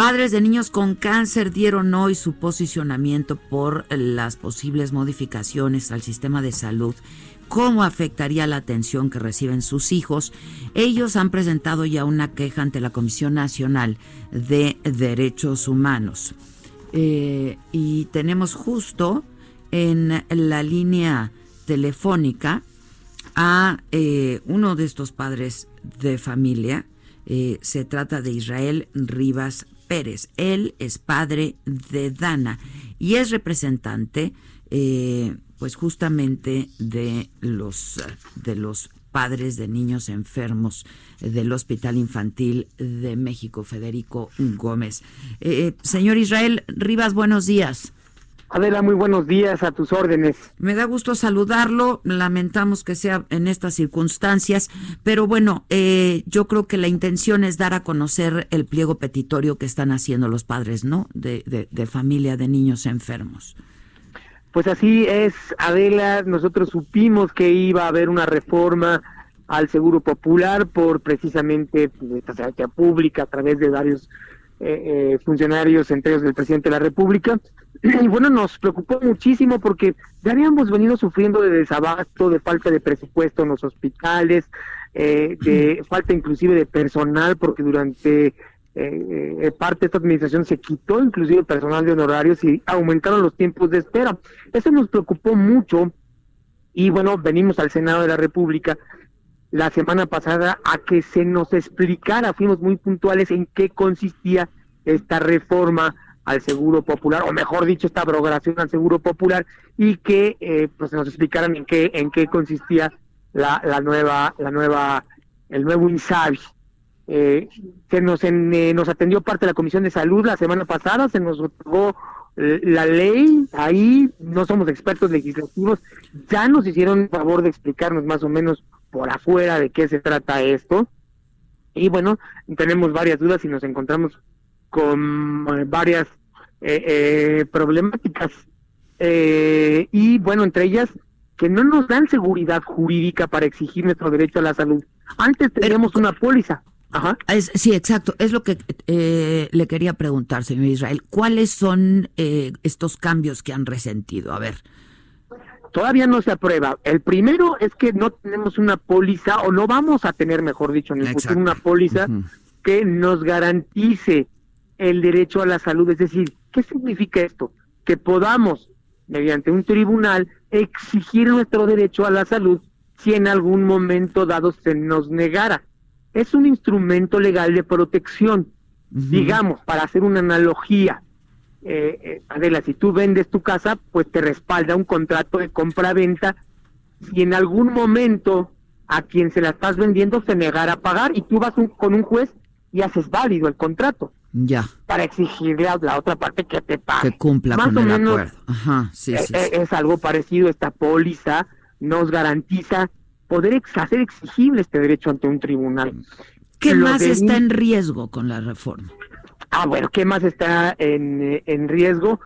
Padres de niños con cáncer dieron hoy su posicionamiento por las posibles modificaciones al sistema de salud cómo afectaría la atención que reciben sus hijos. Ellos han presentado ya una queja ante la Comisión Nacional de Derechos Humanos. Eh, y tenemos justo en la línea telefónica a eh, uno de estos padres de familia. Eh, se trata de Israel Rivas Pérez. Él es padre de Dana y es representante pues justamente de los de los padres de niños enfermos del Hospital Infantil de México, Federico Gómez. Eh, eh, señor Israel Rivas, buenos días. Adela, muy buenos días a tus órdenes. Me da gusto saludarlo, lamentamos que sea en estas circunstancias, pero bueno, eh, yo creo que la intención es dar a conocer el pliego petitorio que están haciendo los padres, ¿no? De, de, de familia de niños enfermos. Pues así es, Adela, nosotros supimos que iba a haber una reforma al Seguro Popular por precisamente pues, esta pública a través de varios eh, funcionarios, entre ellos del presidente de la República. Y bueno, nos preocupó muchísimo porque ya habíamos venido sufriendo de desabasto, de falta de presupuesto en los hospitales, eh, de falta inclusive de personal, porque durante eh, eh, parte de esta administración se quitó inclusive personal de honorarios y aumentaron los tiempos de espera. Eso nos preocupó mucho y bueno, venimos al Senado de la República la semana pasada a que se nos explicara, fuimos muy puntuales en qué consistía esta reforma al Seguro Popular, o mejor dicho, esta abrogación al Seguro Popular, y que eh, pues nos explicaran en qué en qué consistía la, la nueva la nueva el nuevo INSABI. Eh, se nos, eh, nos atendió parte de la Comisión de Salud la semana pasada, se nos otorgó eh, la ley, ahí no somos expertos legislativos, ya nos hicieron favor de explicarnos más o menos por afuera de qué se trata esto. Y bueno, tenemos varias dudas y nos encontramos con eh, varias problemáticas. y bueno, entre ellas, que no nos dan seguridad jurídica para exigir nuestro derecho a la salud. Antes teníamos una póliza, Ajá. sí, exacto. Es lo que eh, le quería preguntar, señor Israel. ¿Cuáles son eh, estos cambios que han resentido? A ver. Todavía no se aprueba. El primero es que no tenemos una póliza, o no vamos a tener, mejor dicho, en el futuro, una póliza que nos garantice el derecho a la salud. Es decir, ¿qué significa esto? Que podamos, mediante un tribunal, exigir nuestro derecho a la salud si en algún momento dado se nos negara es un instrumento legal de protección. Digamos, para hacer una analogía, eh, eh, Adela, si tú vendes tu casa, pues te respalda un contrato de compra-venta y en algún momento a quien se la estás vendiendo se negara a pagar y tú vas con un juez y haces válido el contrato. Ya. Para exigirle a la otra parte que te pague. Que cumpla con el acuerdo. Ajá, sí, sí, eh, Es algo parecido. Esta póliza nos garantiza poder hacer exigible este derecho ante un tribunal. ¿Qué más está en riesgo con la reforma? Ah, bueno, ¿qué más está en, en riesgo?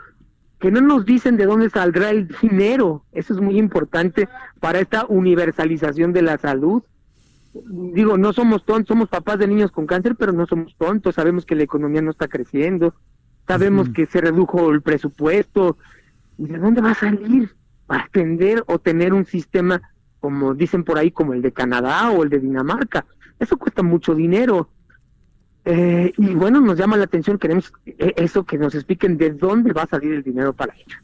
Que no nos dicen de dónde saldrá el dinero. Eso es muy importante para esta universalización de la salud. Digo, no somos tontos, somos papás de niños con cáncer, pero no somos tontos. Sabemos que la economía no está creciendo. Sabemos que se redujo el presupuesto. ¿Y de dónde va a salir para atender o tener un sistema como dicen por ahí, como el de Canadá o el de Dinamarca. Eso cuesta mucho dinero. Eh, y bueno, nos llama la atención, queremos eh, eso, que nos expliquen de dónde va a salir el dinero para ello.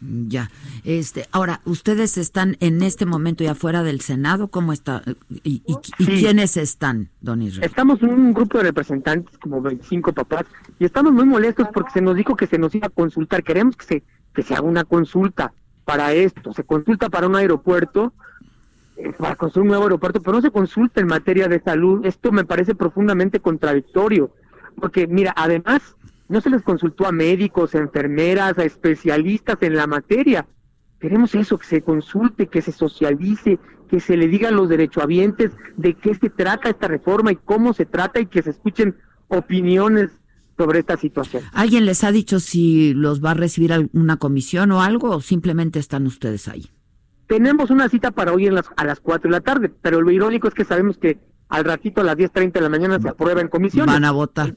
Ya, este, ahora, ustedes están en este momento ya fuera del Senado, ¿cómo está? ¿Y, quiénes están, don Israel? Estamos un grupo de representantes, como 25 papás, y estamos muy molestos porque se nos dijo que se nos iba a consultar, queremos que se, que se haga una consulta para esto, se consulta para un aeropuerto, para construir un nuevo aeropuerto, pero no se consulta en materia de salud. Esto me parece profundamente contradictorio, porque mira, además no se les consultó a médicos, a enfermeras, a especialistas en la materia. Queremos eso, que se consulte, que se socialice, que se le digan los derechohabientes de qué se trata esta reforma y cómo se trata y que se escuchen opiniones sobre esta situación. ¿Alguien les ha dicho si los va a recibir alguna comisión o algo o simplemente están ustedes ahí? Tenemos una cita para hoy en las, a las 4 de la tarde, pero lo irónico es que sabemos que al ratito a las 10.30 de la mañana se aprueba en comisión. Van a votar.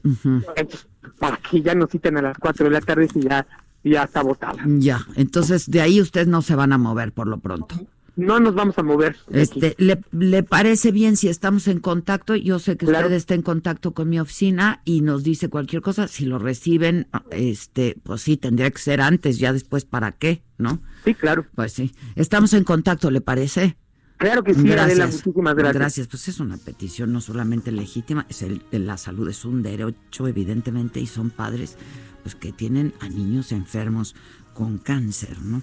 Para que ya nos citen a las 4 de la tarde y ya, ya está votada. Ya, entonces de ahí ustedes no se van a mover por lo pronto no nos vamos a mover. Este, ¿le, ¿le, parece bien si estamos en contacto? Yo sé que usted está en contacto con mi oficina y nos dice cualquier cosa. Si lo reciben, este, pues sí, tendría que ser antes, ya después, ¿para qué? ¿No? Sí, claro. Pues sí. Estamos en contacto, ¿le parece? Claro que sí, gracias. muchísimas gracias. Gracias, pues es una petición no solamente legítima, es el de la salud, es un derecho evidentemente y son padres pues que tienen a niños enfermos con cáncer, ¿no?